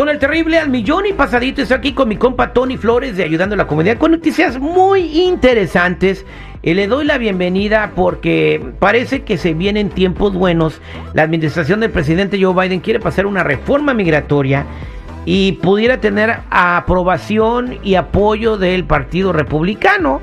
con el terrible al millón y pasadito. Estoy aquí con mi compa Tony Flores de Ayudando a la Comunidad con noticias muy interesantes. Y le doy la bienvenida porque parece que se vienen tiempos buenos. La administración del presidente Joe Biden quiere pasar una reforma migratoria y pudiera tener aprobación y apoyo del Partido Republicano.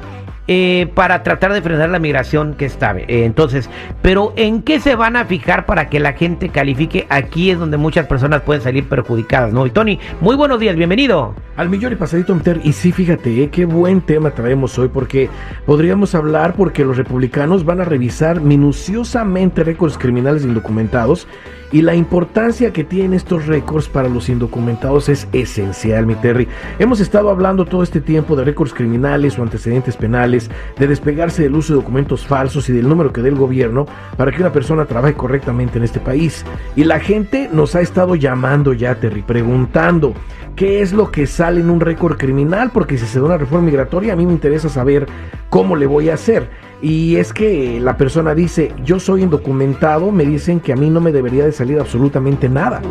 Eh, para tratar de frenar la migración que está. Eh, entonces, pero ¿en qué se van a fijar para que la gente califique? Aquí es donde muchas personas pueden salir perjudicadas, ¿no? Y Tony, muy buenos días, bienvenido. Al millón y pasadito meter. Y sí, fíjate, eh, qué buen tema traemos hoy, porque podríamos hablar porque los republicanos van a revisar minuciosamente récords criminales indocumentados y la importancia que tienen estos récords para los indocumentados es esencial, mi Terry. Hemos estado hablando todo este tiempo de récords criminales o antecedentes penales, de despegarse del uso de documentos falsos y del número que dé el gobierno para que una persona trabaje correctamente en este país. Y la gente nos ha estado llamando ya, Terry, preguntando qué es lo que sale en un récord criminal, porque si se da una reforma migratoria, a mí me interesa saber cómo le voy a hacer. Y es que la persona dice, yo soy indocumentado, me dicen que a mí no me debería de salir absolutamente nada.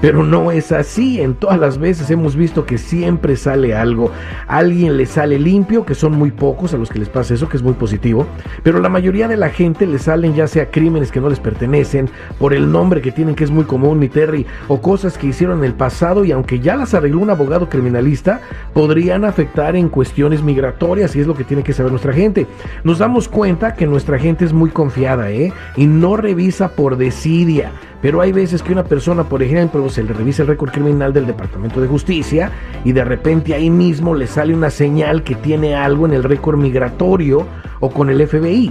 Pero no es así. En todas las veces hemos visto que siempre sale algo. alguien le sale limpio, que son muy pocos a los que les pasa eso, que es muy positivo. Pero la mayoría de la gente le salen ya sea crímenes que no les pertenecen, por el nombre que tienen, que es muy común, mi Terry, o cosas que hicieron en el pasado y aunque ya las arregló un abogado criminalista, podrían afectar en cuestiones migratorias y es lo que tiene que saber nuestra gente. Nos damos cuenta que nuestra gente es muy confiada, ¿eh? Y no revisa por desidia. Pero hay veces que una persona, por ejemplo, se le revisa el récord criminal del Departamento de Justicia y de repente ahí mismo le sale una señal que tiene algo en el récord migratorio o con el FBI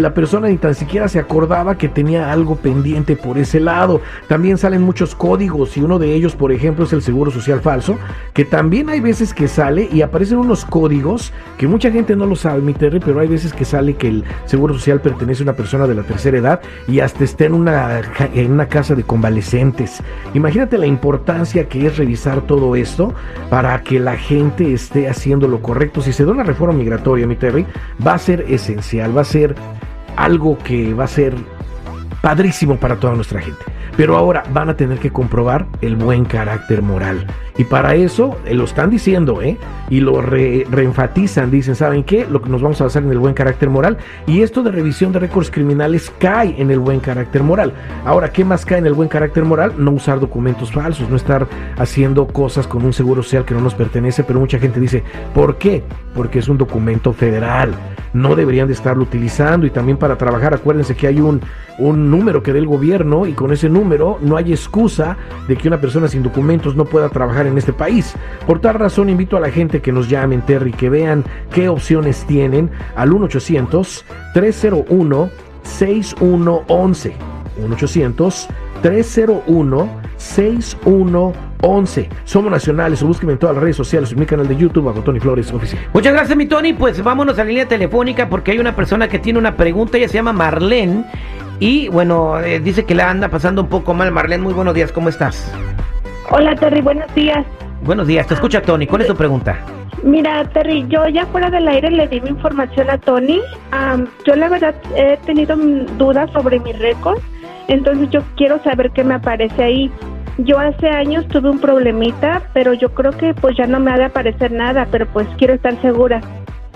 la persona ni tan siquiera se acordaba que tenía algo pendiente por ese lado. También salen muchos códigos y uno de ellos, por ejemplo, es el seguro social falso, que también hay veces que sale y aparecen unos códigos que mucha gente no lo sabe, mi Terry, pero hay veces que sale que el seguro social pertenece a una persona de la tercera edad y hasta está en una, en una casa de convalescentes. Imagínate la importancia que es revisar todo esto para que la gente esté haciendo lo correcto. Si se da una reforma migratoria, mi Terry, va a ser esencial, va a ser algo que va a ser padrísimo para toda nuestra gente. Pero ahora van a tener que comprobar el buen carácter moral. Y para eso eh, lo están diciendo, ¿eh? Y lo reenfatizan, dicen, ¿saben qué? Lo que nos vamos a basar en el buen carácter moral. Y esto de revisión de récords criminales cae en el buen carácter moral. Ahora, ¿qué más cae en el buen carácter moral? No usar documentos falsos, no estar haciendo cosas con un seguro social que no nos pertenece. Pero mucha gente dice, ¿por qué? Porque es un documento federal no deberían de estarlo utilizando y también para trabajar acuérdense que hay un, un número que dé el gobierno y con ese número no hay excusa de que una persona sin documentos no pueda trabajar en este país. Por tal razón invito a la gente que nos llamen, Terry, que vean qué opciones tienen al 1-800-301-6111. 1-800-301-6111. 11. Somos nacionales o búsquenme en todas las redes sociales, en mi canal de YouTube, bajo Tony Flores Oficial. Muchas gracias, mi Tony. Pues vámonos a la línea telefónica porque hay una persona que tiene una pregunta. Ella se llama Marlene. Y bueno, eh, dice que la anda pasando un poco mal. Marlene, muy buenos días. ¿Cómo estás? Hola, Terry. Buenos días. Buenos días. Te escucha Tony. ¿Cuál es tu pregunta? Mira, Terry, yo ya fuera del aire le di mi información a Tony. yo la verdad he tenido dudas sobre mi récord. Entonces yo quiero saber qué me aparece ahí. Yo hace años tuve un problemita, pero yo creo que pues ya no me ha de aparecer nada, pero pues quiero estar segura.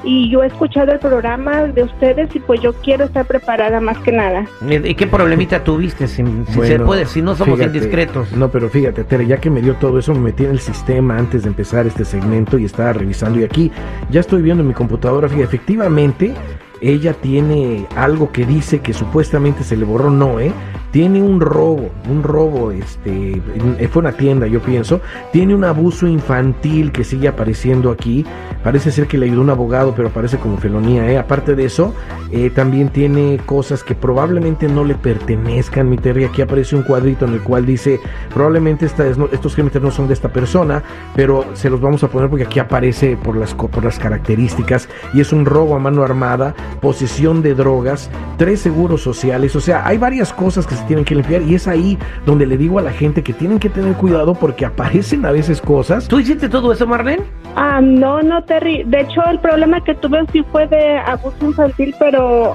Y yo he escuchado el programa de ustedes y pues yo quiero estar preparada más que nada. ¿Y qué problemita tuviste? Si, se puede, si no somos indiscretos. No, pero fíjate, Tere, ya que me dio todo eso, me metí en el sistema antes de empezar este segmento y estaba revisando. Y aquí ya estoy viendo en mi computadora, fíjate, efectivamente, ella tiene algo que dice que supuestamente se le borró, no, ¿eh? Tiene un robo, un robo, este, fue una tienda, yo pienso, tiene un abuso infantil que sigue apareciendo aquí, parece ser que le ayudó un abogado, pero parece como felonía, ¿eh? aparte de eso, eh, también tiene cosas que probablemente no le pertenezcan, mi Terry, aquí aparece un cuadrito en el cual dice, probablemente estos crímenes no son de esta persona, pero se los vamos a poner porque aquí aparece por las, por las características, y es un robo a mano armada, posesión de drogas, tres seguros sociales, o sea, hay varias cosas que se tienen que limpiar y es ahí donde le digo a la gente que tienen que tener cuidado porque aparecen a veces cosas. ¿Tú hiciste todo eso, Marlene? Ah, no, no, Terry. De hecho, el problema que tuve sí fue de abuso infantil, pero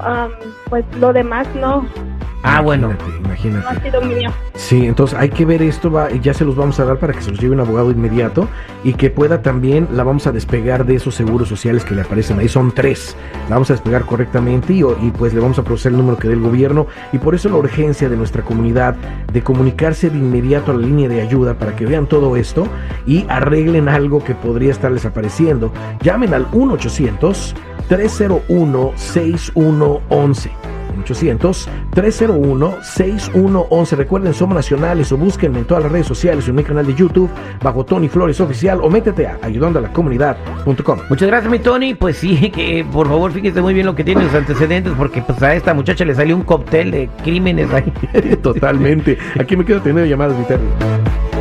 pues lo demás no. Ah, bueno. Imagínate, No ha sido mío. Sí, entonces hay que ver esto, va, y ya se los vamos a dar para que se los lleve un abogado inmediato y que pueda también, la vamos a despegar de esos seguros sociales que le aparecen ahí, son tres, la vamos a despegar correctamente y, y, pues le vamos a proceder el número que dé el gobierno y por eso la urgencia de nuestra comunidad de comunicarse de inmediato a la línea de ayuda para que vean todo esto y arreglen algo que podría estarles apareciendo. Llamen al 1-800-301-6111. 800-301-6111. Recuerden, somos nacionales o búsquenme en todas las redes sociales o en mi canal de YouTube bajo Tony Flores Oficial o métete a ayudando a la comunidad.com. Muchas gracias, mi Tony. Pues sí, que por favor fíjese muy bien lo que tiene los antecedentes, porque pues a esta muchacha le salió un cóctel de crímenes ahí. Totalmente. Aquí me quedo teniendo llamadas, mi.